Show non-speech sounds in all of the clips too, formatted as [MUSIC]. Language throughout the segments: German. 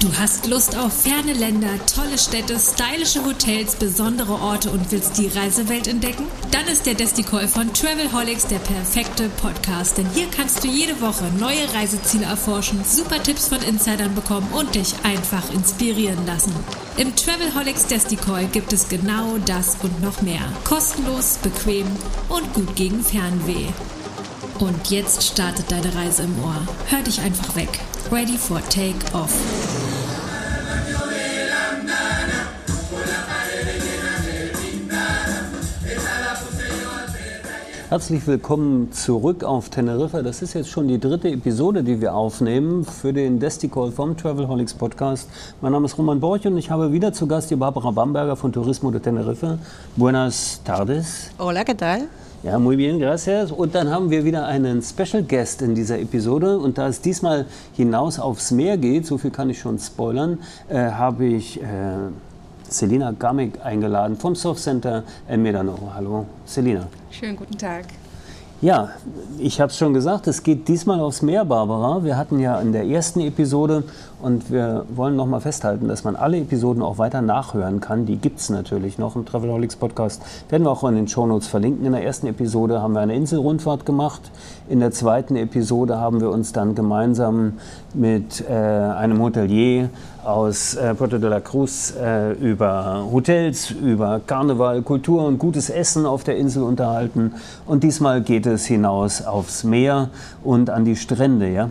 Du hast Lust auf ferne Länder, tolle Städte, stylische Hotels, besondere Orte und willst die Reisewelt entdecken? Dann ist der Desticall von Travelholics der perfekte Podcast, denn hier kannst du jede Woche neue Reiseziele erforschen, super Tipps von Insidern bekommen und dich einfach inspirieren lassen. Im Travelholics Desticall gibt es genau das und noch mehr. Kostenlos, bequem und gut gegen Fernweh. Und jetzt startet deine Reise im Ohr. Hör dich einfach weg. Ready for Take Off. Herzlich willkommen zurück auf Teneriffa. Das ist jetzt schon die dritte Episode, die wir aufnehmen für den Desticall vom Travelholics Podcast. Mein Name ist Roman Borch und ich habe wieder zu Gast die Barbara Bamberger von Turismo de Tenerife. Buenas tardes. Hola, ¿qué tal? Ja, muy bien, gracias. Und dann haben wir wieder einen Special Guest in dieser Episode. Und da es diesmal hinaus aufs Meer geht, so viel kann ich schon spoilern, äh, habe ich äh, Selina Gamek eingeladen vom Surf Center El Medano. Hallo, Selina. Schönen guten Tag. Ja, ich habe es schon gesagt, es geht diesmal aufs Meer, Barbara. Wir hatten ja in der ersten Episode und wir wollen noch mal festhalten, dass man alle Episoden auch weiter nachhören kann. Die gibt es natürlich noch im Travelholics Podcast. Werden wir auch in den Shownotes verlinken. In der ersten Episode haben wir eine Inselrundfahrt gemacht. In der zweiten Episode haben wir uns dann gemeinsam mit äh, einem Hotelier aus äh, Puerto de la Cruz äh, über Hotels, über Karneval, Kultur und gutes Essen auf der Insel unterhalten. Und diesmal geht es hinaus aufs Meer und an die Strände, ja?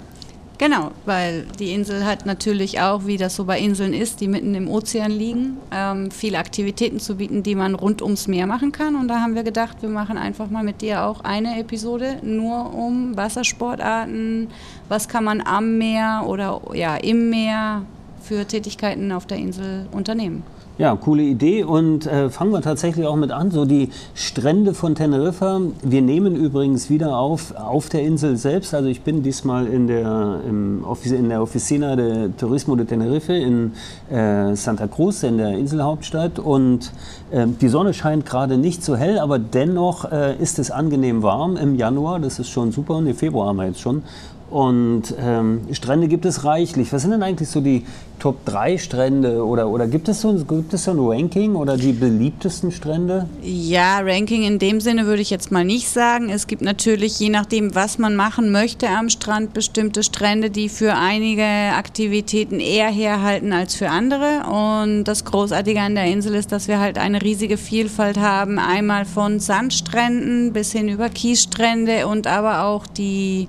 Genau, weil die Insel hat natürlich auch, wie das so bei Inseln ist, die mitten im Ozean liegen, ähm, viele Aktivitäten zu bieten, die man rund ums Meer machen kann. Und da haben wir gedacht, wir machen einfach mal mit dir auch eine Episode nur um Wassersportarten. Was kann man am Meer oder ja im Meer für Tätigkeiten auf der Insel unternehmen? Ja, coole Idee und äh, fangen wir tatsächlich auch mit an. So die Strände von Teneriffa. Wir nehmen übrigens wieder auf auf der Insel selbst. Also ich bin diesmal in der, im Office, in der Oficina de Turismo de Tenerife in äh, Santa Cruz, in der Inselhauptstadt. Und äh, die Sonne scheint gerade nicht so hell, aber dennoch äh, ist es angenehm warm im Januar. Das ist schon super. Und im Februar haben wir jetzt schon. Und ähm, Strände gibt es reichlich. Was sind denn eigentlich so die Top 3 Strände oder, oder gibt, es so, gibt es so ein Ranking oder die beliebtesten Strände? Ja, Ranking in dem Sinne würde ich jetzt mal nicht sagen. Es gibt natürlich, je nachdem, was man machen möchte am Strand, bestimmte Strände, die für einige Aktivitäten eher herhalten als für andere. Und das Großartige an der Insel ist, dass wir halt eine riesige Vielfalt haben. Einmal von Sandstränden bis hin über Kiesstrände und aber auch die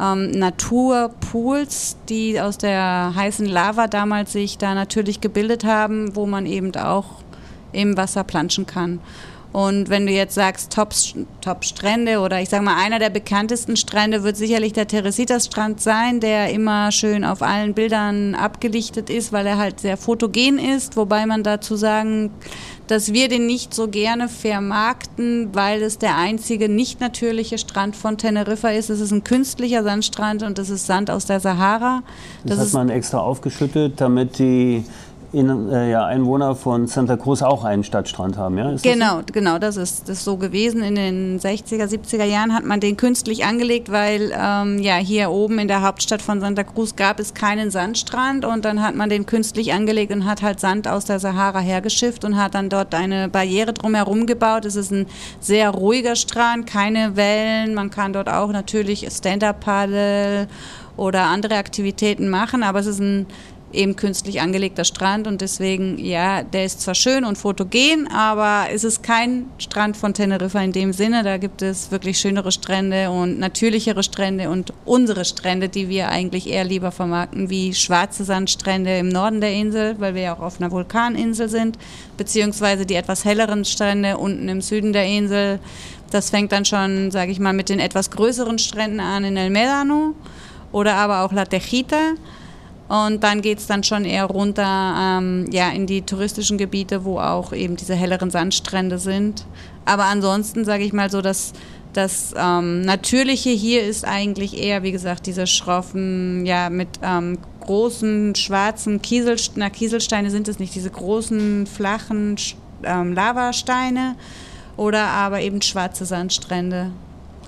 ähm, Naturpools, die aus der heißen Lava damals sich da natürlich gebildet haben, wo man eben auch im Wasser planschen kann. Und wenn du jetzt sagst Top, Top Strände oder ich sage mal einer der bekanntesten Strände wird sicherlich der Teresitas Strand sein, der immer schön auf allen Bildern abgelichtet ist, weil er halt sehr fotogen ist, wobei man dazu sagen dass wir den nicht so gerne vermarkten, weil es der einzige nicht natürliche Strand von Teneriffa ist. Es ist ein künstlicher Sandstrand und das ist Sand aus der Sahara. Das, das hat man extra aufgeschüttet, damit die in, äh, ja, Einwohner von Santa Cruz auch einen Stadtstrand haben, ja? Ist genau, das so? genau, das ist, das ist so gewesen. In den 60er, 70er Jahren hat man den künstlich angelegt, weil ähm, ja hier oben in der Hauptstadt von Santa Cruz gab es keinen Sandstrand und dann hat man den künstlich angelegt und hat halt Sand aus der Sahara hergeschifft und hat dann dort eine Barriere drumherum gebaut. Es ist ein sehr ruhiger Strand, keine Wellen, man kann dort auch natürlich Stand-Up-Paddle oder andere Aktivitäten machen, aber es ist ein eben künstlich angelegter Strand und deswegen, ja, der ist zwar schön und fotogen, aber es ist kein Strand von Teneriffa in dem Sinne. Da gibt es wirklich schönere Strände und natürlichere Strände und unsere Strände, die wir eigentlich eher lieber vermarkten, wie schwarze Sandstrände im Norden der Insel, weil wir ja auch auf einer Vulkaninsel sind, beziehungsweise die etwas helleren Strände unten im Süden der Insel. Das fängt dann schon, sage ich mal, mit den etwas größeren Stränden an in El Medano oder aber auch La Tejita und dann geht es dann schon eher runter ähm, ja, in die touristischen Gebiete, wo auch eben diese helleren Sandstrände sind. Aber ansonsten sage ich mal so, dass das ähm, Natürliche hier ist eigentlich eher, wie gesagt, diese schroffen, ja, mit ähm, großen, schwarzen Kieselsteine, na, Kieselsteine sind es nicht, diese großen, flachen ähm, Lavasteine oder aber eben schwarze Sandstrände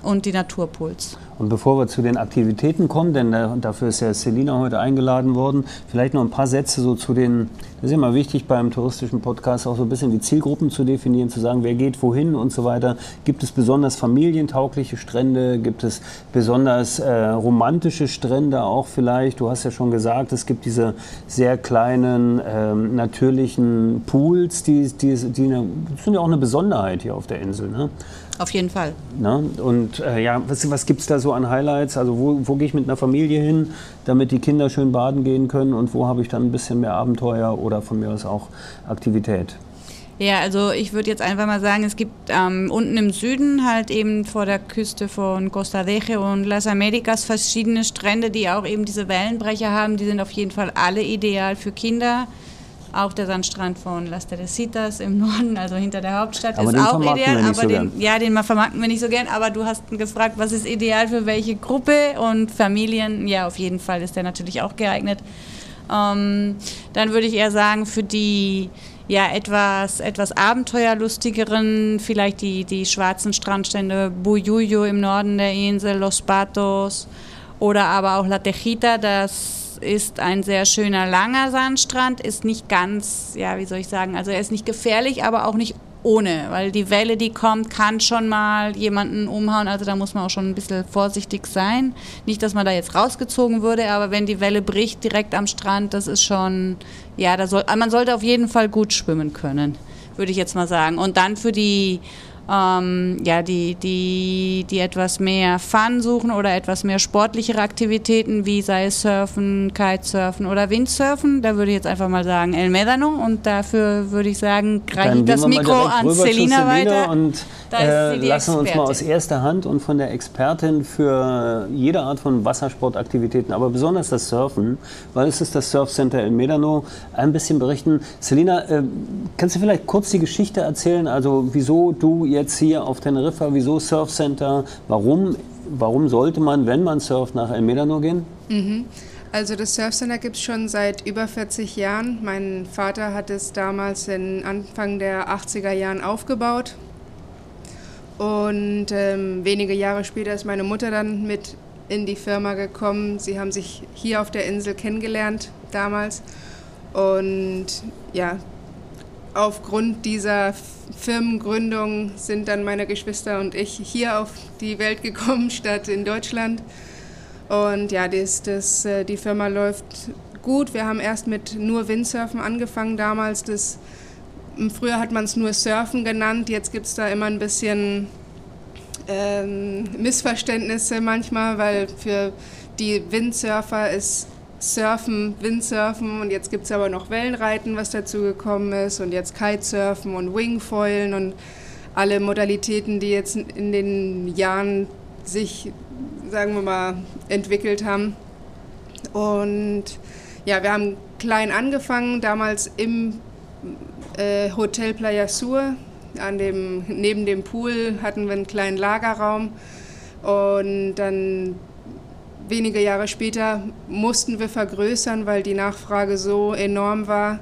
und die Naturpools. Und bevor wir zu den Aktivitäten kommen, denn dafür ist ja Selina heute eingeladen worden, vielleicht noch ein paar Sätze so zu den, das ist immer wichtig beim touristischen Podcast auch so ein bisschen die Zielgruppen zu definieren, zu sagen, wer geht wohin und so weiter. Gibt es besonders familientaugliche Strände? Gibt es besonders äh, romantische Strände auch vielleicht? Du hast ja schon gesagt, es gibt diese sehr kleinen ähm, natürlichen Pools, die, die, die, die, sind ja auch eine Besonderheit hier auf der Insel. Ne? Auf jeden Fall. Na, und äh, ja, was, was gibt es da so an Highlights? Also wo, wo gehe ich mit einer Familie hin, damit die Kinder schön baden gehen können und wo habe ich dann ein bisschen mehr Abenteuer oder von mir aus auch Aktivität? Ja, also ich würde jetzt einfach mal sagen, es gibt ähm, unten im Süden halt eben vor der Küste von Costa Deje und Las Americas verschiedene Strände, die auch eben diese Wellenbrecher haben. Die sind auf jeden Fall alle ideal für Kinder. Auch der Sandstrand von Las Teresitas im Norden, also hinter der Hauptstadt, aber ist auch ideal. aber so den, ja, den vermarkten wir nicht so gern. Aber du hast gefragt, was ist ideal für welche Gruppe und Familien. Ja, auf jeden Fall ist der natürlich auch geeignet. Ähm, dann würde ich eher sagen, für die ja, etwas, etwas abenteuerlustigeren, vielleicht die, die schwarzen Strandstände Buyuyo im Norden der Insel, Los Patos oder aber auch La Tejita, das ist ein sehr schöner langer Sandstrand, ist nicht ganz, ja, wie soll ich sagen, also er ist nicht gefährlich, aber auch nicht ohne, weil die Welle, die kommt, kann schon mal jemanden umhauen. Also da muss man auch schon ein bisschen vorsichtig sein. Nicht, dass man da jetzt rausgezogen würde, aber wenn die Welle bricht direkt am Strand, das ist schon, ja, da soll, man sollte auf jeden Fall gut schwimmen können, würde ich jetzt mal sagen. Und dann für die ähm, ja, die, die, die etwas mehr Fun suchen oder etwas mehr sportlichere Aktivitäten, wie sei es Surfen, Kitesurfen oder Windsurfen. Da würde ich jetzt einfach mal sagen El Medano und dafür würde ich sagen, reiche ich das Mikro an Selina weiter. Und äh, lassen uns mal aus erster Hand und von der Expertin für jede Art von Wassersportaktivitäten, aber besonders das Surfen, weil es ist das Surfcenter El Medano, ein bisschen berichten. Selina, äh, kannst du vielleicht kurz die Geschichte erzählen, also wieso du jetzt jetzt hier auf Teneriffa, wieso Surfcenter? Warum, warum sollte man, wenn man surft, nach El Medano gehen? Mhm. Also das Surfcenter gibt es schon seit über 40 Jahren. Mein Vater hat es damals in Anfang der 80er Jahren aufgebaut. Und ähm, wenige Jahre später ist meine Mutter dann mit in die Firma gekommen. Sie haben sich hier auf der Insel kennengelernt damals. Und ja, aufgrund dieser Firmengründung sind dann meine Geschwister und ich hier auf die Welt gekommen, [LAUGHS] statt in Deutschland. Und ja, das, das, äh, die Firma läuft gut. Wir haben erst mit nur Windsurfen angefangen damals. Das, früher hat man es nur Surfen genannt. Jetzt gibt es da immer ein bisschen ähm, Missverständnisse manchmal, weil für die Windsurfer ist Surfen, Windsurfen und jetzt gibt es aber noch Wellenreiten, was dazu gekommen ist und jetzt Kitesurfen und Wingfoilen und alle Modalitäten, die jetzt in den Jahren sich, sagen wir mal, entwickelt haben. Und ja, wir haben klein angefangen, damals im äh, Hotel Playa Sur, an dem, neben dem Pool hatten wir einen kleinen Lagerraum und dann wenige Jahre später mussten wir vergrößern, weil die Nachfrage so enorm war.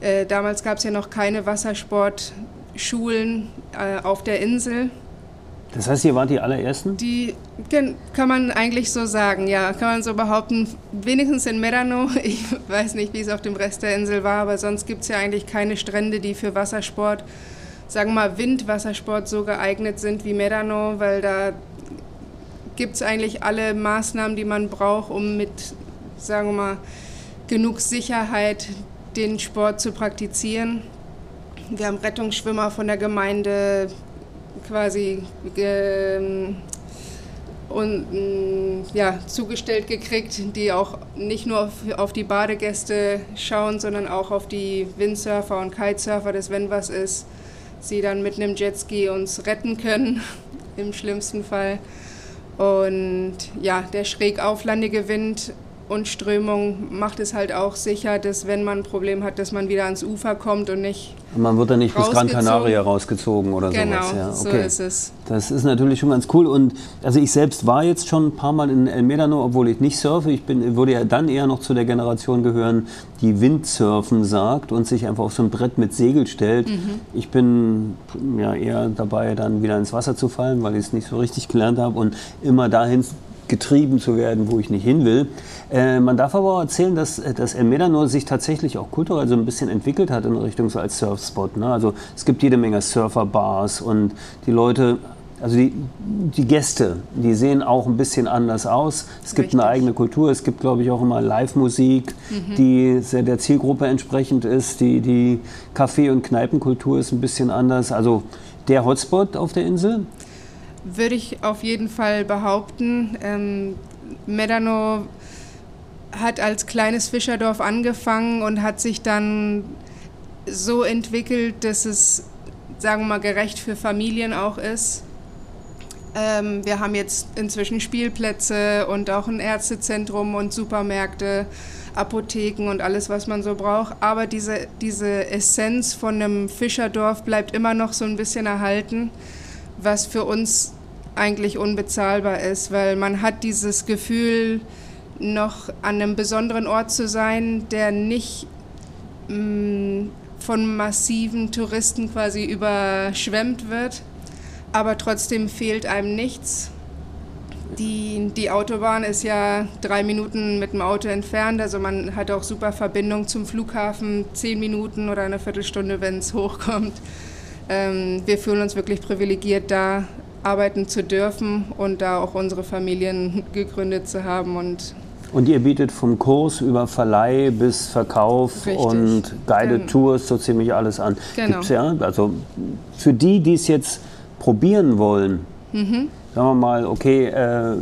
Äh, damals gab es ja noch keine Wassersportschulen äh, auf der Insel. Das heißt, ihr wart die allerersten? Die kann man eigentlich so sagen, ja, kann man so behaupten. Wenigstens in Merano. [LAUGHS] Ich weiß nicht, wie es auf dem Rest der Insel war, aber sonst gibt es ja eigentlich keine Strände, die für Wassersport, sagen wir mal Windwassersport so geeignet sind wie Merano, weil da gibt es eigentlich alle Maßnahmen, die man braucht, um mit, sagen wir mal, genug Sicherheit den Sport zu praktizieren. Wir haben Rettungsschwimmer von der Gemeinde quasi äh, und, ja, zugestellt gekriegt, die auch nicht nur auf, auf, die Badegäste schauen, sondern auch auf die Windsurfer und Kitesurfer, dass wenn was ist, sie dann mit einem Jetski uns retten können, [LAUGHS] im schlimmsten Fall. Und ja, der schräg auflandige Wind und Strömung macht es halt auch sicher, dass wenn man ein Problem hat, dass man wieder ans Ufer kommt und nicht. Man wird dann nicht bis Gran Canaria rausgezogen oder genau, sowas. Genau, so ist es. Das ist natürlich schon ganz cool. Und also ich selbst war jetzt schon ein paar Mal in El Medano, obwohl ich nicht surfe. Ich bin, würde ja dann eher noch zu der Generation gehören, die Windsurfen sagt und sich einfach auf so ein Brett mit Segel stellt. Mhm. Ich bin ja eher dabei, dann wieder ins Wasser zu fallen, weil ich es nicht so richtig gelernt habe und immer dahin getrieben zu werden, wo ich nicht hin will. Äh, man darf aber auch erzählen, dass, äh, dass El Medano sich tatsächlich auch kulturell so ein bisschen entwickelt hat in Richtung so als Surfspot. Ne? Also es gibt jede Menge Surferbars und die Leute also die, die, Gäste, die sehen auch ein bisschen anders aus. Es gibt Richtig. eine eigene Kultur. Es gibt, glaube ich, auch immer Live-Musik, mhm. die sehr der Zielgruppe entsprechend ist. Die, die Café- und Kneipenkultur ist ein bisschen anders. Also der Hotspot auf der Insel? Würde ich auf jeden Fall behaupten. Ähm, Medano hat als kleines Fischerdorf angefangen und hat sich dann so entwickelt, dass es, sagen wir mal, gerecht für Familien auch ist. Ähm, wir haben jetzt inzwischen Spielplätze und auch ein Ärztezentrum und Supermärkte, Apotheken und alles, was man so braucht. Aber diese, diese Essenz von einem Fischerdorf bleibt immer noch so ein bisschen erhalten, was für uns eigentlich unbezahlbar ist, weil man hat dieses Gefühl, noch an einem besonderen Ort zu sein, der nicht mh, mm, von massiven Touristen quasi überschwemmt wird, aber trotzdem fehlt einem nichts. Die, die Autobahn ist ja drei Minuten mit dem Auto entfernt, also man hat auch super Verbindung zum Flughafen, zehn Minuten oder eine Viertelstunde, wenn es [LAUGHS] hochkommt. Ähm, wir fühlen uns wirklich privilegiert, da arbeiten zu dürfen und da auch unsere Familien gegründet zu haben und und ihr bietet vom Kurs über Verleih bis Verkauf Richtig. und Guided genau. Tours so ziemlich alles an. Genau. Gibt's ja, also für die, die es jetzt probieren wollen, mhm. Sagen wir mal, okay, äh,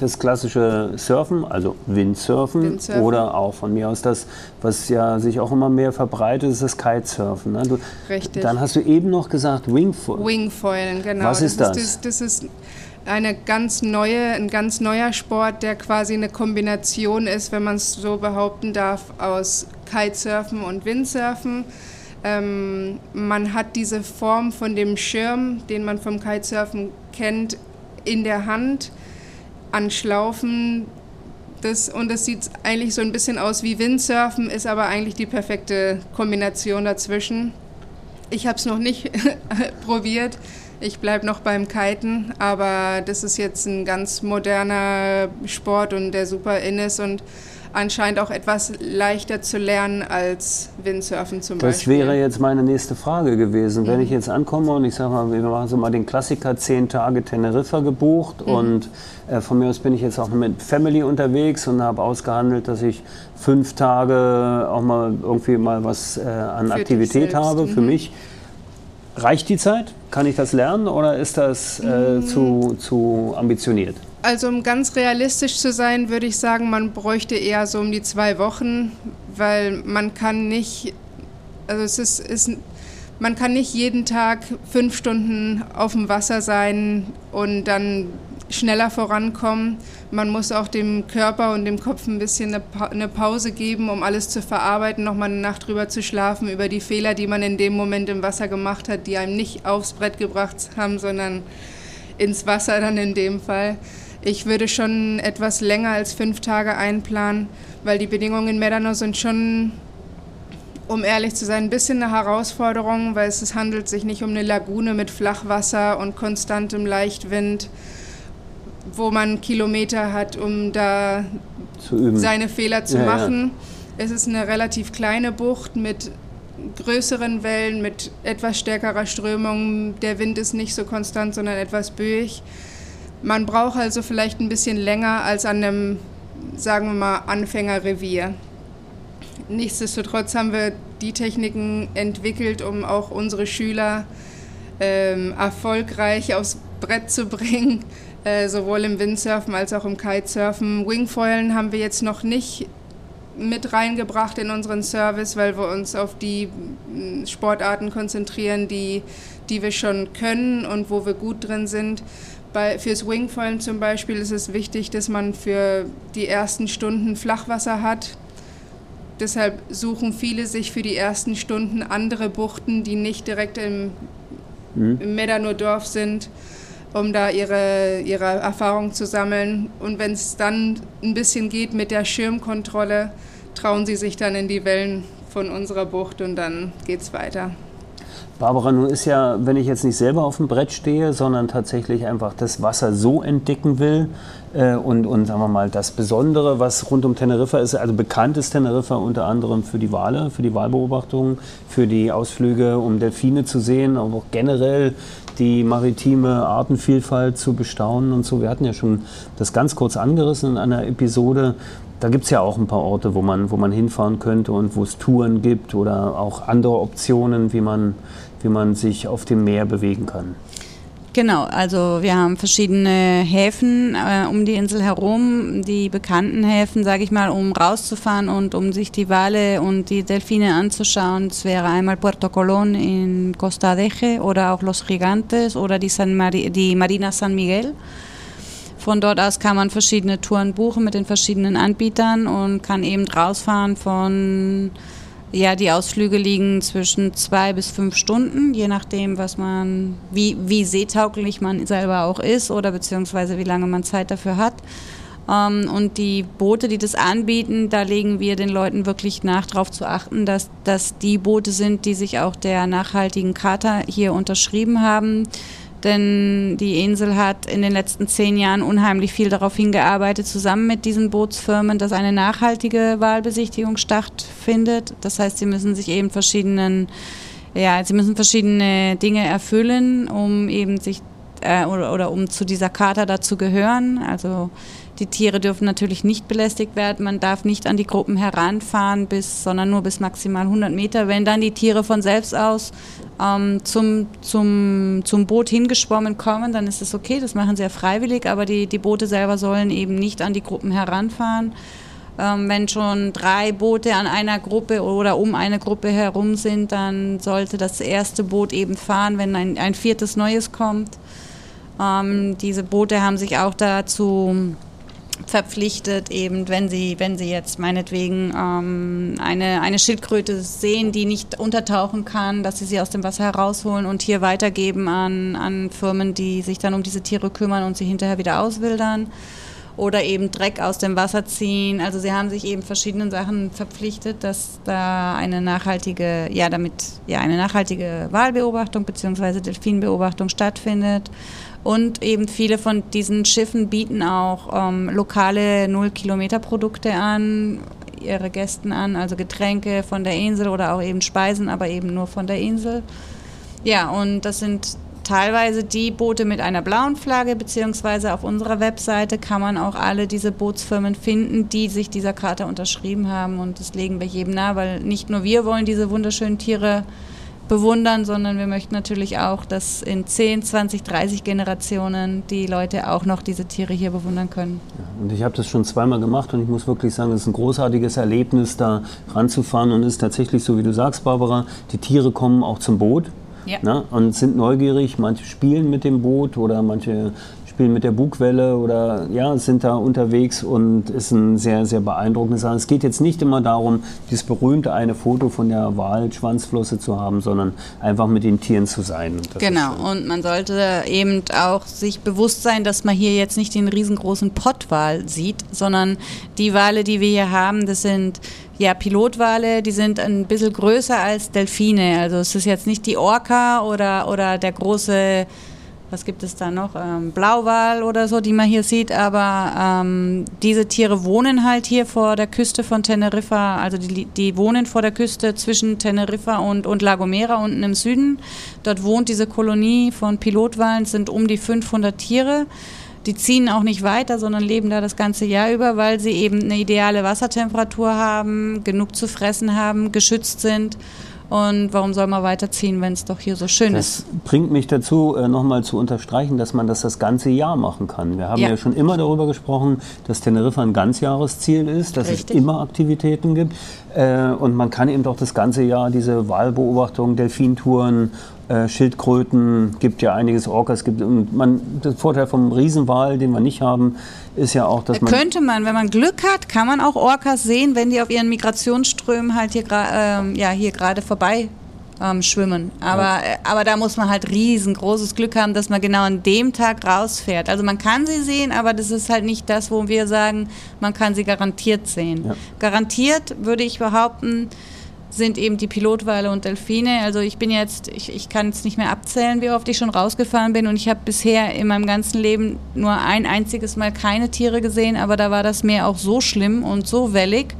das klassische Surfen, also Windsurfen, Windsurfen, oder auch von mir aus das, was ja sich auch immer mehr verbreitet, ist das Kitesurfen. Ne? Du, Richtig. Dann hast du eben noch gesagt Wingfoilen. Wingfoilen, genau. Was ist das? Ist, das, das ist eine ganz neue, ein ganz neuer Sport, der quasi eine Kombination ist, wenn man es so behaupten darf, aus Kitesurfen und Windsurfen. Ähm, man hat diese Form von dem Schirm, den man vom Kitesurfen kennt, in der Hand an Schlaufen. Das, und das sieht eigentlich so ein bisschen aus wie Windsurfen, ist aber eigentlich die perfekte Kombination dazwischen. Ich habe es noch nicht [LAUGHS] probiert. Ich bleibe noch beim Kiten, aber das ist jetzt ein ganz moderner Sport und der super in ist und anscheinend auch etwas leichter zu lernen als Windsurfen zum das Beispiel. Das wäre jetzt meine nächste Frage gewesen. Mhm. Wenn ich jetzt ankomme und ich sage mal, wir machen so mal den Klassiker, zehn Tage Teneriffa gebucht mhm. und äh, von mir aus bin ich jetzt auch mit Family unterwegs und habe ausgehandelt, dass ich fünf Tage auch mal irgendwie mal was äh, an für Aktivität habe für mhm. mich. Reicht die Zeit? Kann ich das lernen oder ist das äh, mhm. zu, zu ambitioniert? Also um ganz realistisch zu sein, würde ich sagen, man bräuchte eher so um die zwei Wochen, weil man kann nicht, also es ist, ist man kann nicht jeden Tag fünf Stunden auf dem Wasser sein und dann schneller vorankommen. Man muss auch dem Körper und dem Kopf ein bisschen eine, eine Pause geben, um alles zu verarbeiten, nochmal eine Nacht drüber zu schlafen, über die Fehler, die man in dem Moment im Wasser gemacht hat, die einem nicht aufs Brett gebracht haben, sondern ins Wasser dann in dem Fall. Ich würde schon etwas länger als fünf Tage einplanen, weil die Bedingungen in Medano sind schon, um ehrlich zu sein, ein bisschen eine Herausforderung, weil es, es handelt sich nicht um eine Lagune mit Flachwasser und konstantem Leichtwind, wo man Kilometer hat, um da seine Fehler zu ja, machen. Ja. Es ist eine relativ kleine Bucht mit größeren Wellen, mit etwas stärkerer Strömung. Der Wind ist nicht so konstant, sondern etwas böig. Man braucht also vielleicht ein bisschen länger als an einem, sagen wir mal, Anfängerrevier. Nichtsdestotrotz haben wir die Techniken entwickelt, um auch unsere Schüler ähm, erfolgreich aufs Brett zu bringen, [LAUGHS] äh, sowohl im Windsurfen als auch im Kitesurfen. Wingfoilen haben wir jetzt noch nicht mit reingebracht in unseren Service, weil wir uns auf die mm, Sportarten konzentrieren, die, die wir schon können und wo wir gut drin sind. Bei, fürs Wingfoilen zum Beispiel ist es wichtig, dass man für die ersten Stunden Flachwasser hat. Deshalb suchen viele sich für die ersten Stunden andere Buchten, die nicht direkt im, mhm. im Medano-Dorf sind, um da ihre, ihre Erfahrung zu sammeln. Und wenn es dann ein bisschen geht mit der Schirmkontrolle, trauen sie sich dann in die Wellen von unserer Bucht und dann geht es weiter. Barbara, nun ist ja, wenn ich jetzt nicht selber auf dem Brett stehe, sondern tatsächlich einfach das Wasser so entdecken will äh, und, und sagen wir mal das Besondere, was rund um Teneriffa ist, also bekannt ist Teneriffa unter anderem für die Wale, für die Wahlbeobachtung, für die Ausflüge, um Delfine zu sehen, aber auch generell die maritime Artenvielfalt zu bestaunen und so. Wir hatten ja schon das ganz kurz angerissen in einer Episode. Da gibt es ja auch ein paar Orte, wo man, wo man hinfahren könnte und wo es Touren gibt oder auch andere Optionen, wie man, wie man sich auf dem Meer bewegen kann. Genau, also wir haben verschiedene Häfen äh, um die Insel herum, die bekannten Häfen, sage ich mal, um rauszufahren und um sich die Wale und die Delfine anzuschauen. Es wäre einmal Puerto Colón in Costa Deje oder auch Los Gigantes oder die, San Mari die Marina San Miguel. Von dort aus kann man verschiedene Touren buchen mit den verschiedenen Anbietern und kann eben rausfahren von ja, die Ausflüge liegen zwischen zwei bis fünf Stunden, je nachdem, was man, wie, wie seetauglich man selber auch ist oder beziehungsweise wie lange man Zeit dafür hat. Ähm, und die Boote, die das anbieten, da legen wir den Leuten wirklich nach, darauf zu achten, dass das die Boote sind, die sich auch der nachhaltigen Charta hier unterschrieben haben denn die Insel hat in den letzten zehn Jahren unheimlich viel darauf hingearbeitet, zusammen mit diesen Bootsfirmen, dass eine nachhaltige Wahlbesichtigung stattfindet. Das heißt, sie müssen sich eben verschiedenen, ja, sie müssen verschiedene Dinge erfüllen, um eben sich äh, oder, oder um zu dieser Charta dazu gehören. Also die Tiere dürfen natürlich nicht belästigt werden. Man darf nicht an die Gruppen heranfahren, bis, sondern nur bis maximal 100 Meter. Wenn dann die Tiere von selbst aus ähm, zum, zum, zum Boot hingeschwommen kommen, dann ist es okay. Das machen sie ja freiwillig. Aber die, die Boote selber sollen eben nicht an die Gruppen heranfahren. Ähm, wenn schon drei Boote an einer Gruppe oder um eine Gruppe herum sind, dann sollte das erste Boot eben fahren, wenn ein, ein viertes Neues kommt. Ähm, diese Boote haben sich auch dazu verpflichtet, eben wenn sie, wenn sie jetzt meinetwegen ähm, eine, eine Schildkröte sehen, die nicht untertauchen kann, dass sie sie aus dem Wasser herausholen und hier weitergeben an, an Firmen, die sich dann um diese Tiere kümmern und sie hinterher wieder auswildern oder eben Dreck aus dem Wasser ziehen. Also sie haben sich eben verschiedenen Sachen verpflichtet, dass da eine nachhaltige, ja damit ja eine nachhaltige Wahlbeobachtung bzw. Delfinbeobachtung stattfindet. Und eben viele von diesen Schiffen bieten auch ähm, lokale Null-Kilometer-Produkte an, ihre Gästen an, also Getränke von der Insel oder auch eben Speisen, aber eben nur von der Insel. Ja, und das sind teilweise die Boote mit einer blauen Flagge, beziehungsweise auf unserer Webseite kann man auch alle diese Bootsfirmen finden, die sich dieser Karte unterschrieben haben. Und das legen wir jedem nahe, weil nicht nur wir wollen diese wunderschönen Tiere bewundern, sondern wir möchten natürlich auch, dass in 10, 20, 30 Generationen die Leute auch noch diese Tiere hier bewundern können. Ja, und ich habe das schon zweimal gemacht und ich muss wirklich sagen, es ist ein großartiges Erlebnis, da ranzufahren und es ist tatsächlich so, wie du sagst, Barbara, die Tiere kommen auch zum Boot. Ja. Ne, und sind neugierig, manche spielen mit dem Boot oder manche spielen mit der Bugwelle oder ja, sind da unterwegs und ist ein sehr, sehr beeindruckendes Sache. Es geht jetzt nicht immer darum, dieses berühmte eine Foto von der Walschwanzflosse zu haben, sondern einfach mit den Tieren zu sein. Genau, und man sollte eben auch sich bewusst sein, dass man hier jetzt nicht den riesengroßen Pottwal sieht, sondern die Wale, die wir hier haben, das sind ja, Pilotwale, die sind ein bisschen größer als Delfine. Also es ist jetzt nicht die Orca oder, oder der große was gibt es da noch? Ähm, Blauwal oder so, die man hier sieht. Aber ähm, diese Tiere wohnen halt hier vor der Küste von Teneriffa. Also die, die wohnen vor der Küste zwischen Teneriffa und, und La Gomera unten im Süden. Dort wohnt diese Kolonie von Pilotwalen, sind um die 500 Tiere. Die ziehen auch nicht weiter, sondern leben da das ganze Jahr über, weil sie eben eine ideale Wassertemperatur haben, genug zu fressen haben, geschützt sind und warum soll man weiterziehen, wenn es doch hier so schön das ist? Das bringt mich dazu, äh, nochmal zu unterstreichen, dass man das das ganze Jahr machen kann. Wir haben ja, ja schon immer darüber gesprochen, dass Teneriffa ein Ganzjahresziel ist, dass Richtig. es immer Aktivitäten gibt. Äh, und man kann eben doch das ganze Jahr diese Wahlbeobachtung, Delfintouren äh, Schildkröten, gibt ja einiges Orcas. Gibt, und man, der Vorteil vom Riesenwal, den wir nicht haben, ist ja auch, dass man... Könnte man, wenn man Glück hat, kann man auch Orcas sehen, wenn die auf ihren Migrationsströmen halt hier, ähm, ja, hier gerade vorbei ähm, schwimmen. Aber, ja. äh, aber da muss man halt riesengroßes Glück haben, dass man genau an dem Tag rausfährt. Also man kann sie sehen, aber das ist halt nicht das, wo wir sagen, man kann sie garantiert sehen. Ja. Garantiert würde ich behaupten, sind eben die Pilotwale und Delfine. Also ich bin jetzt, ich, ich kann jetzt nicht mehr abzählen, wie oft ich schon rausgefahren bin und ich habe bisher in meinem ganzen Leben nur ein einziges Mal keine Tiere gesehen, aber da war das Meer auch so schlimm und so wellig,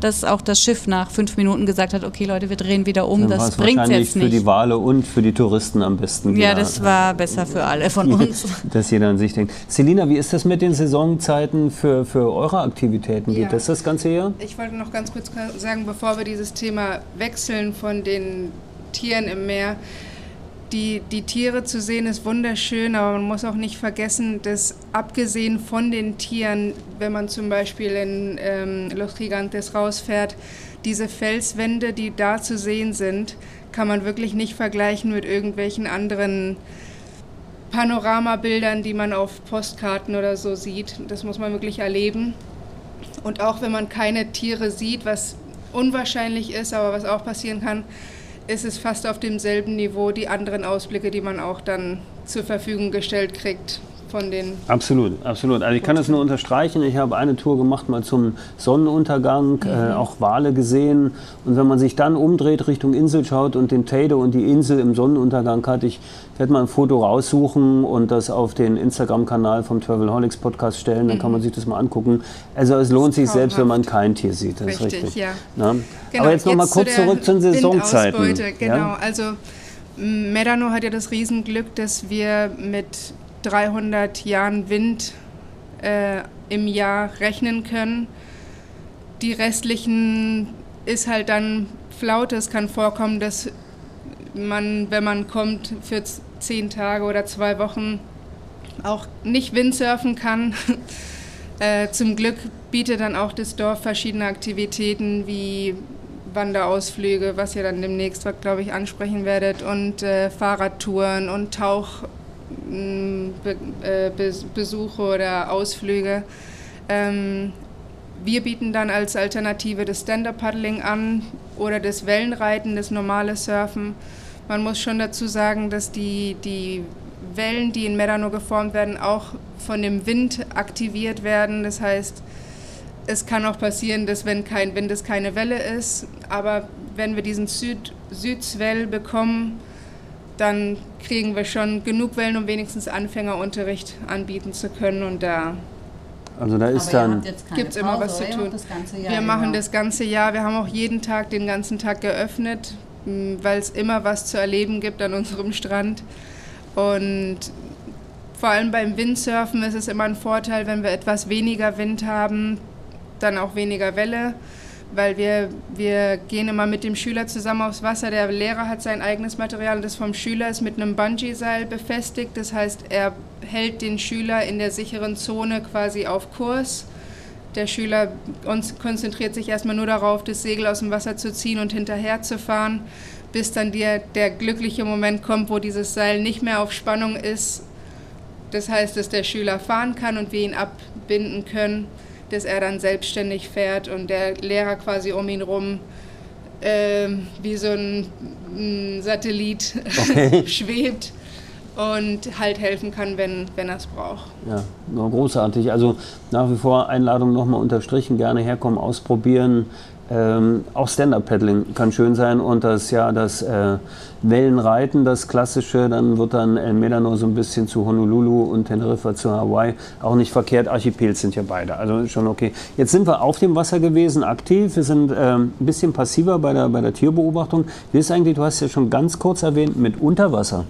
dass auch das Schiff nach fünf Minuten gesagt hat, okay Leute, wir drehen wieder um, Dann das bringt jetzt nicht. für die Wale und für die Touristen am besten. ja, das war besser für alle von [LAUGHS] uns. Dass jeder an sich denkt. Selina, wie ist das mit den Saisonzeiten für, für eure Aktivitäten? Geht Ja. das das ganze Jahr? Ich wollte noch ganz kurz sagen, bevor wir dieses Thema wechseln von den Tieren im Meer. Die, die Tiere zu sehen ist wunderschön, aber man muss auch nicht vergessen, dass abgesehen von den Tieren, wenn man zum Beispiel in ähm, Los Gigantes rausfährt, diese Felswände, die da zu sehen sind, kann man wirklich nicht vergleichen mit irgendwelchen anderen Panoramabildern, die man auf Postkarten oder so sieht. Das muss man wirklich erleben. Und auch wenn man keine Tiere sieht, was unwahrscheinlich ist, aber was auch passieren kann, ist es fast auf demselben Niveau die anderen Ausblicke, die man auch dann zur Verfügung gestellt kriegt von den Absolut, absolut. Also ich kann das nur unterstreichen. Ich habe eine Tour gemacht mal zum Sonnenuntergang, äh, auch Wale gesehen. Und wenn man sich dann umdreht, Richtung Insel schaut und den Teide und die Insel im Sonnenuntergang hat, ich werde mal ein Foto raussuchen und das auf den Instagram-Kanal vom Travelholics Podcast stellen, dann kann man sich das mal angucken. Also es lohnt sich selbst, wenn man kein Tier sieht. Das ist Richtig, richtig. ja. Na? Genau, Aber jetzt noch mal zu kurz der zurück zu den Saisonzeiten. Genau, Ja? also m, Medano hat ja das Riesenglück, dass wir mit 300 Jahren Wind äh, im Jahr rechnen können. Die restlichen ist halt dann Flaute. Es kann vorkommen, dass man, wenn man kommt, für zehn Tage oder zwei Wochen auch nicht Windsurfen kann. [LAUGHS] Äh, zum Glück bietet dann auch das Dorf verschiedene Aktivitäten wie Wanderausflüge, was ihr dann demnächst, glaube ich, ansprechen werdet, und äh, Fahrradtouren und Tauchbesuche oder Ausflüge. Ähm, wir bieten dann als Alternative das Stand-Up-Paddling an oder das Wellenreiten, das normale Surfen. Man muss schon dazu sagen, dass die, die Wellen, die in Merano geformt werden, auch von dem Wind aktiviert werden. Das heißt, es kann auch passieren, dass wenn kein Wind es keine Welle ist, aber wenn wir diesen Süd Südswell bekommen, dann kriegen wir schon genug Wellen, um wenigstens Anfängerunterricht anbieten zu können und da Also da ist dann... gibt es immer was zu tun. wir machen das ganze Jahr, wir haben auch jeden Tag, den ganzen Tag geöffnet, weil es immer was zu erleben gibt an unserem Strand. Und vor allem beim Windsurfen ist es immer ein Vorteil, wenn wir etwas weniger Wind haben, dann auch weniger Welle, weil wir, wir gehen immer mit dem Schüler zusammen aufs Wasser. Der Lehrer hat sein eigenes Material das vom Schüler ist mit einem Bungee-Seil befestigt. Das heißt, er hält den Schüler in der sicheren Zone quasi auf Kurs. Der Schüler konzentriert sich erstmal nur darauf, das Segel aus dem Wasser zu ziehen und hinterher zu fahren, bis dann der, der glückliche Moment kommt, wo dieses Seil nicht mehr auf Spannung ist. Das heißt, dass der Schüler fahren kann und wir ihn abbinden können, dass er dann selbstständig fährt und der Lehrer quasi um ihn rum äh, wie so ein, ein Satellit [LAUGHS] schwebt und halt helfen kann, wenn, wenn er es braucht. Ja, großartig. Also nach wie vor Einladung nochmal unterstrichen, gerne herkommen, ausprobieren. Ähm, auch Stand-Up-Paddling kann schön sein und das ja das äh, Wellenreiten, das klassische, dann wird dann El Medano so ein bisschen zu Honolulu und Teneriffa zu Hawaii. Auch nicht verkehrt, Archipels sind ja beide, also schon okay. Jetzt sind wir auf dem Wasser gewesen, aktiv. Wir sind ähm, ein bisschen passiver bei der, bei der Tierbeobachtung. Wie ist eigentlich, du hast ja schon ganz kurz erwähnt, mit Unterwasser.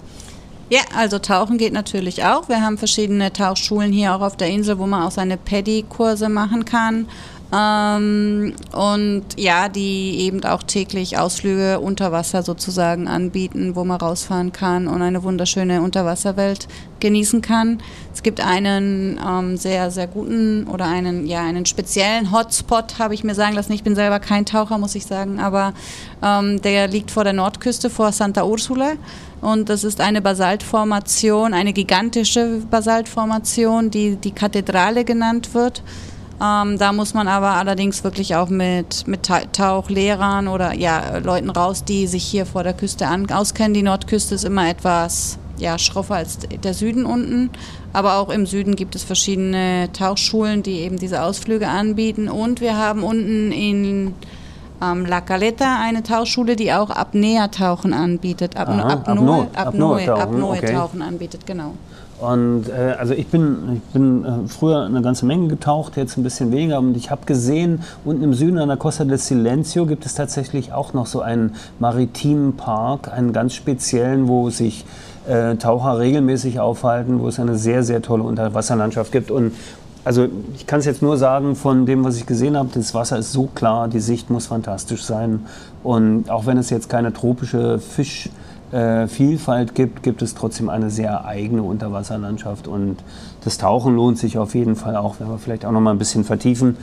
Ja, also Tauchen geht natürlich auch. Wir haben verschiedene Tauchschulen hier auch auf der Insel, wo man auch seine Paddy-Kurse machen kann. Ähm, und ja, die eben auch täglich Ausflüge unter Wasser sozusagen anbieten, wo man rausfahren kann und eine wunderschöne Unterwasserwelt genießen kann. Es gibt einen ähm, sehr, sehr guten oder einen, ja, einen speziellen Hotspot, habe ich mir sagen lassen. Ich bin selber kein Taucher, muss ich sagen, aber ähm, der liegt vor der Nordküste, vor Santa Ursula. Und das ist eine Basaltformation, eine gigantische Basaltformation, die die Kathedrale genannt wird. Ähm, da muss man aber allerdings wirklich auch mit, mit Ta- Tauchlehrern oder ja, Leuten raus, die sich hier vor der Küste an, auskennen. Die Nordküste ist immer etwas ja, schroffer als der Süden unten. Aber auch im Süden gibt es verschiedene Tauchschulen, die eben diese Ausflüge anbieten. Und wir haben unten in ähm, La Caleta, eine Tauchschule, die auch Apnea-Tauchen anbietet. Apno Aha, Apnoe, Apnoe- Apnoe, Apnoe-Tauchen, okay. Apnoe-Tauchen anbietet, genau. Und äh, also ich bin, ich bin äh, früher eine ganze Menge getaucht, jetzt ein bisschen weniger. Und ich habe gesehen, unten im Süden an der Costa del Silencio gibt es tatsächlich auch noch so einen maritimen Park, einen ganz speziellen, wo sich äh, Taucher regelmäßig aufhalten, wo es eine sehr, sehr tolle Unterwasserlandschaft gibt. Und also ich kann es jetzt nur sagen, von dem, was ich gesehen habe, das Wasser ist so klar, die Sicht muss fantastisch sein. Und auch wenn es jetzt keine tropische Fisch äh, Vielfalt gibt, gibt es trotzdem eine sehr eigene Unterwasserlandschaft und das Tauchen lohnt sich auf jeden Fall auch, wenn wir vielleicht auch noch mal ein bisschen vertiefen.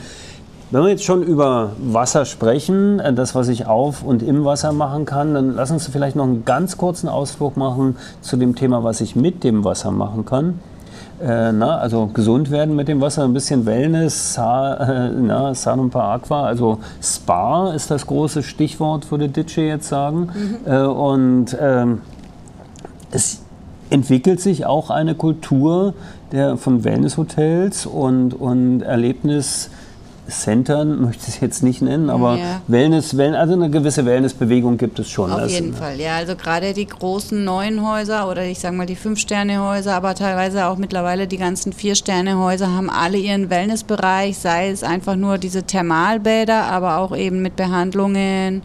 Wenn wir jetzt schon über Wasser sprechen, äh, das, was ich auf und im Wasser machen kann, dann lass uns vielleicht noch einen ganz kurzen Ausflug machen zu dem Thema, was ich mit dem Wasser machen kann. Äh, na, also gesund werden mit dem Wasser, ein bisschen Wellness, Sa, äh, na, Sanum par Aqua, also Spa ist das große Stichwort, würde Ditsche jetzt sagen. Äh, und ähm, es entwickelt sich auch eine Kultur der, von Wellnesshotels und, und Erlebniscentern, möchte ich es jetzt nicht nennen, aber Ja. Wellness, Well- also eine gewisse Wellnessbewegung gibt es schon. Auf Das- jeden Fall, ja. Also gerade die großen neuen Häuser oder ich sage mal die Fünf-Sterne-Häuser, aber teilweise auch mittlerweile die ganzen Vier-Sterne-Häuser haben alle ihren Wellnessbereich, sei es einfach nur diese Thermalbäder, aber auch eben mit Behandlungen,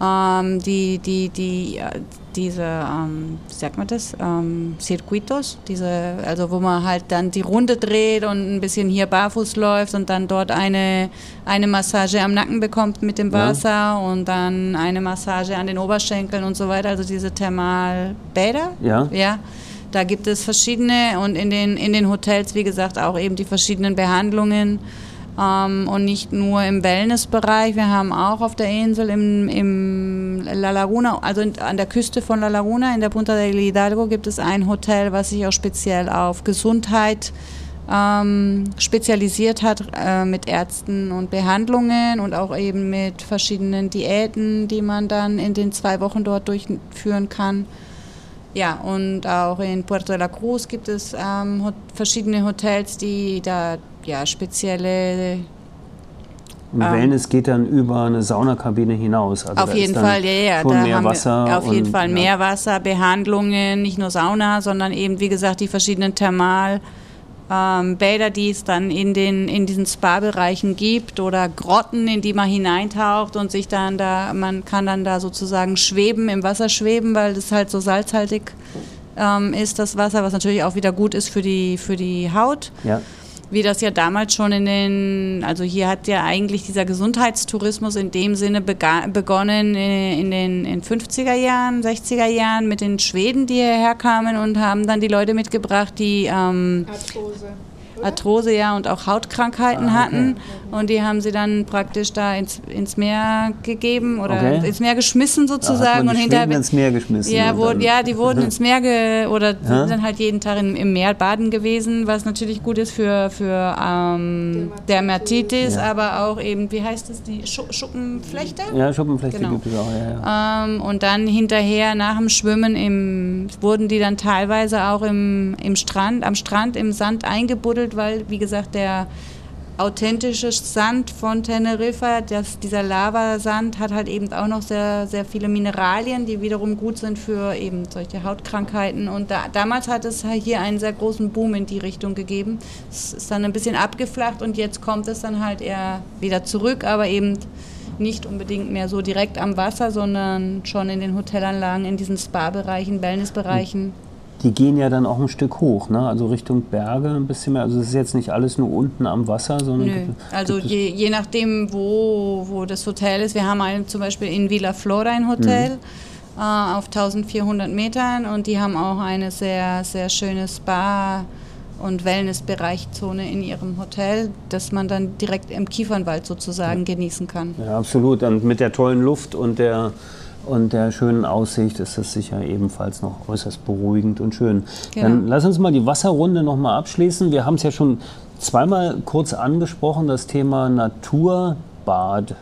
ähm, die, die, die, äh, diese, ähm, wie sagt man das, ähm, Circuitos, diese, also wo man halt dann die Runde dreht und ein bisschen hier barfuß läuft und dann dort eine, eine Massage am Nacken bekommt mit dem Ja. Wasser und dann eine Massage an den Oberschenkeln und so weiter, also diese Thermalbäder. Ja. Ja. Da gibt es verschiedene und in den, in den Hotels, wie gesagt, auch eben die verschiedenen Behandlungen. Ähm, und nicht nur im Wellnessbereich. Wir haben auch auf der Insel im, im La Laguna, also in, an der Küste von La Laguna, in der Punta del Hidalgo, gibt es ein Hotel, was sich auch speziell auf Gesundheit ähm, spezialisiert hat äh, mit Ärzten und Behandlungen und auch eben mit verschiedenen Diäten, die man dann in den zwei Wochen dort durchführen kann. Ja, und auch in Puerto de la Cruz gibt es ähm, verschiedene Hotels, die da ja spezielle Und Ähm, Wellness geht dann über eine Saunakabine hinaus. Also auf jeden Fall, ja, ja. Da mehr haben Wasser. wir auf jeden und, Fall ja. mehr Wasser, Behandlungen, nicht nur Sauna, sondern eben, wie gesagt, die verschiedenen Thermal. Ähm, Bäder, die es dann in, den, in diesen Spa-Bereichen gibt oder Grotten, in die man hineintaucht und sich dann da, man kann dann da sozusagen schweben, im Wasser schweben, weil das halt so salzhaltig ähm, ist, das Wasser, was natürlich auch wieder gut ist für die, für die Haut Ja. Wie das ja damals schon in den, also hier hat ja eigentlich dieser Gesundheitstourismus in dem Sinne begonnen äh, in den in 50er Jahren, 60er Jahren mit den Schweden, die hierher kamen und haben dann die Leute mitgebracht, die ähm, Arthrose. Arthrose ja und auch Hautkrankheiten Ah, okay. hatten und die haben sie dann praktisch da ins, ins Meer gegeben oder Okay. ins Meer geschmissen sozusagen und hinterher Schweden ins Meer geschmissen. ja, dann- ja, die wurden [LAUGHS] ins Meer ge oder sind Ja. dann halt jeden Tag im, im Meer baden gewesen, was natürlich gut ist für, für ähm, Dermatitis, Ja. aber auch eben, wie heißt es, die Schu Schuppenflechte? Ja, Schuppenflechte Genau. gibt es auch. Ja, ja. Ähm, und dann hinterher nach dem Schwimmen im, wurden die dann teilweise auch im, im Strand, am Strand im Sand eingebuddelt, weil, wie gesagt, der authentische Sand von Teneriffa, das, dieser Lavasand hat halt eben auch noch sehr, sehr viele Mineralien, die wiederum gut sind für eben solche Hautkrankheiten. Und da, damals hat es hier einen sehr großen Boom in die Richtung gegeben. Es ist dann ein bisschen abgeflacht und jetzt kommt es dann halt eher wieder zurück, aber eben nicht unbedingt mehr so direkt am Wasser, sondern schon in den Hotelanlagen, in diesen Spa-Bereichen, Wellness-Bereichen. Die gehen ja dann auch ein Stück hoch, ne? also Richtung Berge ein bisschen mehr. Also es ist jetzt nicht alles nur unten am Wasser, sondern Nö. gibt, Also es- je, je nachdem, wo, wo das Hotel ist. Wir haben einen, zum Beispiel in Villa Flora ein Hotel Mhm. äh, auf 1400 Metern und die haben auch eine sehr, sehr schöne Spa- und Wellnessbereichzone in ihrem Hotel, das man dann direkt im Kiefernwald sozusagen genießen kann. Ja, absolut. Und mit der tollen Luft und der, und der schönen Aussicht ist das sicher ebenfalls noch äußerst beruhigend und schön. Genau. Dann lass uns mal die Wasserrunde noch mal abschließen. Wir haben es ja schon zweimal kurz angesprochen, das Thema Naturbad.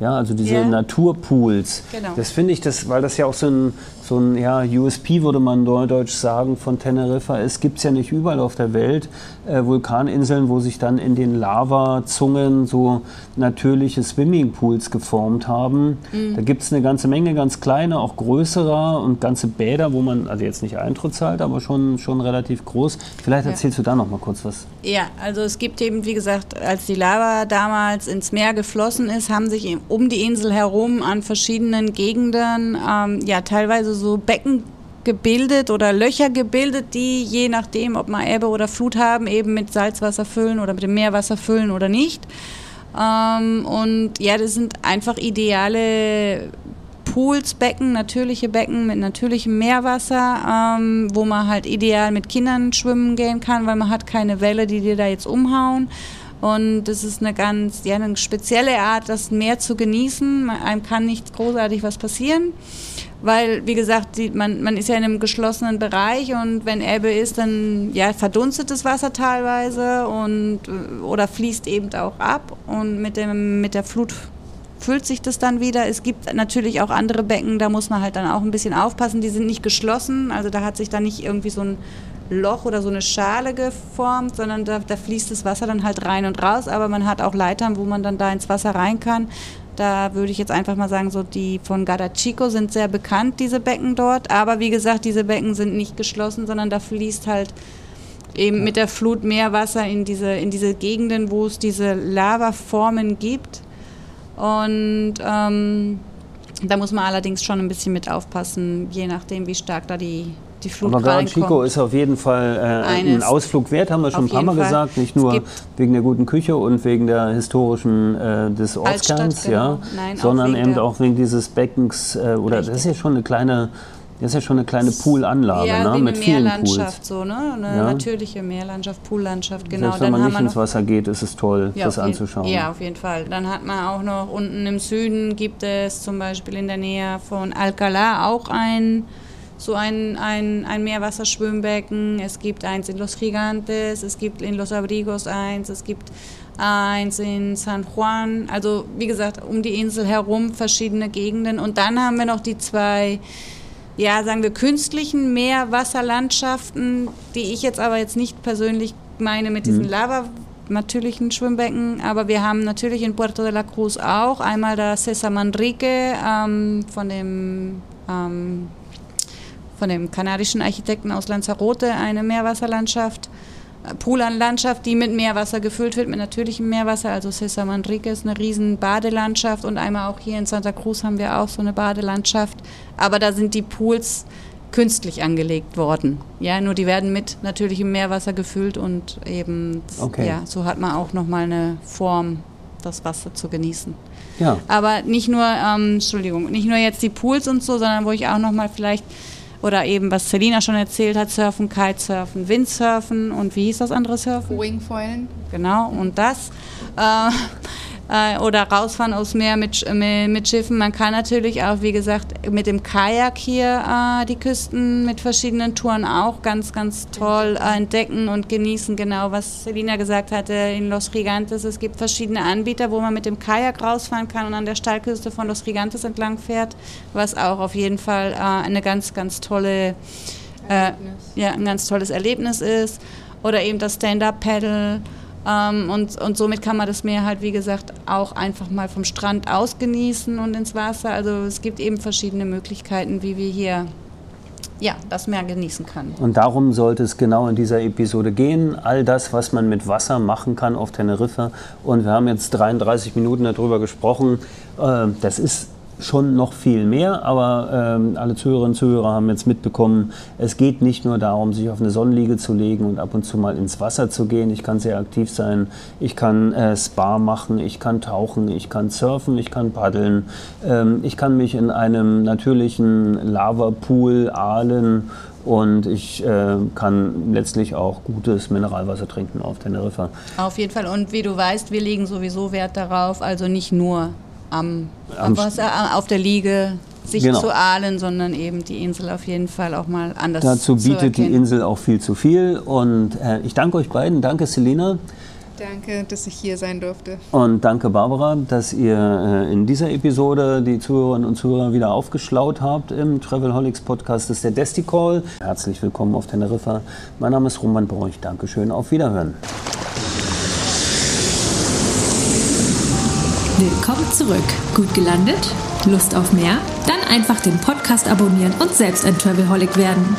Ja, also diese Ja. Naturpools. Genau. Das finde ich, das, weil das ja auch so ein, so ein ja, USP, würde man neudeutsch sagen, von Teneriffa ist. Gibt es ja nicht überall auf der Welt äh, Vulkaninseln, wo sich dann in den Lavazungen so natürliche Swimmingpools geformt haben. Mhm. Da gibt es eine ganze Menge, ganz kleine, auch größere und ganze Bäder, wo man, also jetzt nicht Eintritt zahlt, aber schon, schon relativ groß. Vielleicht Ja. erzählst du da noch mal kurz was. Ja, also es gibt eben, wie gesagt, als die Lava damals ins Meer geflossen ist, haben sich um die Insel herum an verschiedenen Gegenden ähm, ja teilweise so Becken gebildet oder Löcher gebildet, die je nachdem, ob man Ebbe oder Flut haben, eben mit Salzwasser füllen oder mit dem Meerwasser füllen oder nicht. Ähm, und ja, das sind einfach ideale Pools, Becken, natürliche Becken mit natürlichem Meerwasser, ähm, wo man halt ideal mit Kindern schwimmen gehen kann, weil man hat keine Welle, die dir da jetzt umhauen. Und das ist eine ganz, ja, eine spezielle Art, das Meer zu genießen. Einem kann nicht großartig was passieren, weil, wie gesagt, die, man, man ist ja in einem geschlossenen Bereich und wenn Ebbe ist, dann ja, verdunstet das Wasser teilweise und, äh, oder fließt eben auch ab und mit, dem, mit der Flut füllt sich das dann wieder. Es gibt natürlich auch andere Becken, da muss man halt dann auch ein bisschen aufpassen. Die sind nicht geschlossen, also da hat sich dann nicht irgendwie so ein Loch oder so eine Schale geformt, sondern da, da fließt das Wasser dann halt rein und raus. Aber man hat auch Leitern, wo man dann da ins Wasser rein kann. Da würde ich jetzt einfach mal sagen, so die von Gadachico sind sehr bekannt, diese Becken dort. Aber wie gesagt, diese Becken sind nicht geschlossen, sondern da fließt halt eben mit der Flut Meerwasser in diese, in diese Gegenden, wo es diese Lavaformen gibt. Und ähm, da muss man allerdings schon ein bisschen mit aufpassen, je nachdem, wie stark da die, die Flut Aber Gran Chico reinkommt. ist auf jeden Fall äh, ein. Ausflug wert, haben wir schon ein paar Mal Fall. gesagt. Nicht nur wegen der guten Küche und wegen der historischen äh, des Ortskerns, genau. ja, Nein, sondern eben auch wegen dieses Beckens äh, oder das ist ja schon eine kleine, das ist ja schon eine kleine Poolanlage, ja, ne, wie eine mit vielen Meerlandschaft, Pools. so, ne? Eine Ja. natürliche Meerlandschaft, Poollandschaft, genau. Selbst wenn man haben nicht ins Wasser geht, ist es toll, Ja, das anzuschauen. Ja, auf jeden Fall. Dann hat man auch noch unten im Süden gibt es zum Beispiel in der Nähe von Alcalá auch ein so ein, ein, ein Meerwasserschwimmbecken. Es gibt eins in Los Gigantes, es gibt in Los Abrigos eins, es gibt eins in San Juan. Also wie gesagt, um die Insel herum verschiedene Gegenden. Und dann haben wir noch die zwei ja, sagen wir, künstlichen Meerwasserlandschaften, die ich jetzt aber jetzt nicht persönlich meine mit diesen Lava natürlichen Schwimmbecken, aber wir haben natürlich in Puerto de la Cruz auch einmal das Cesar Manrique ähm, von dem ähm, von dem kanadischen Architekten aus Lanzarote eine Meerwasserlandschaft, äh, Poolanlandschaft, die mit Meerwasser gefüllt wird, mit natürlichem Meerwasser. Also Cesar Manrique ist eine riesen Badelandschaft und einmal auch hier in Santa Cruz haben wir auch so eine Badelandschaft. Aber da sind die Pools künstlich angelegt worden. Ja, nur die werden mit natürlichem Meerwasser gefüllt und eben, Okay. ja, so hat man auch nochmal eine Form, das Wasser zu genießen. Ja. Aber nicht nur, ähm, Entschuldigung, nicht nur jetzt die Pools und so, sondern wo ich auch nochmal vielleicht, oder eben, was Selina schon erzählt hat, Surfen, Kitesurfen, Windsurfen und wie hieß das andere Surfen? Wingfoilen. Genau, und das. Äh, äh, oder rausfahren aufs Meer mit, mit Schiffen. Man kann natürlich auch, wie gesagt, mit dem Kajak hier äh, die Küsten mit verschiedenen Touren auch ganz, ganz toll äh, entdecken und genießen. Genau, was Selina gesagt hatte in Los Gigantes. Es gibt verschiedene Anbieter, wo man mit dem Kajak rausfahren kann und an der Steilküste von Los Gigantes entlang fährt, was auch auf jeden Fall äh, eine ganz, ganz tolle äh, ja, ein ganz tolles Erlebnis ist. Oder eben das Stand-Up-Paddle. Ähm, und, und somit kann man das Meer halt, wie gesagt, auch einfach mal vom Strand aus genießen und ins Wasser. Also es gibt eben verschiedene Möglichkeiten, wie wir hier ja, das Meer genießen können. Und darum sollte es genau in dieser Episode gehen. All das, was man mit Wasser machen kann auf Teneriffa. Und wir haben jetzt 33 Minuten darüber gesprochen. Äh, Das ist schon noch viel mehr, aber ähm, alle Zuhörerinnen und Zuhörer haben jetzt mitbekommen, es geht nicht nur darum, sich auf eine Sonnenliege zu legen und ab und zu mal ins Wasser zu gehen. Ich kann sehr aktiv sein, ich kann äh, Spa machen, ich kann tauchen, ich kann surfen, ich kann paddeln, ähm, ich kann mich in einem natürlichen Lavapool ahlen und ich äh, kann letztlich auch gutes Mineralwasser trinken auf Teneriffa. Auf jeden Fall. Und wie du weißt, wir legen sowieso Wert darauf, also nicht nur am, am Wasser, auf der Liege sich Genau. zu ahlen, sondern eben die Insel auf jeden Fall auch mal anders Dazu zu bietet die. Insel auch viel zu viel und äh, ich danke euch beiden. Danke Selina. Danke, dass ich hier sein durfte. Und danke, Barbara, dass ihr äh, in dieser Episode die Zuhörerinnen und Zuhörer wieder aufgeschlaut habt im Travelholics Podcast. Das ist der Desti Call. Herzlich willkommen auf Teneriffa. Mein Name ist Roman Bräuch. Dankeschön. Auf Wiederhören. Willkommen zurück. Gut gelandet? Lust auf mehr? Dann einfach den Podcast abonnieren und selbst ein Travelholic werden.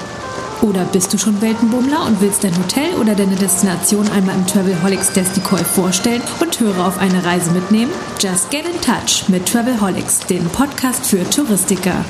Oder bist du schon Weltenbummler und willst dein Hotel oder deine Destination einmal im Travelholics Decoy vorstellen und Hörer auf eine Reise mitnehmen? Just get in touch mit Travelholics, dem Podcast für Touristiker.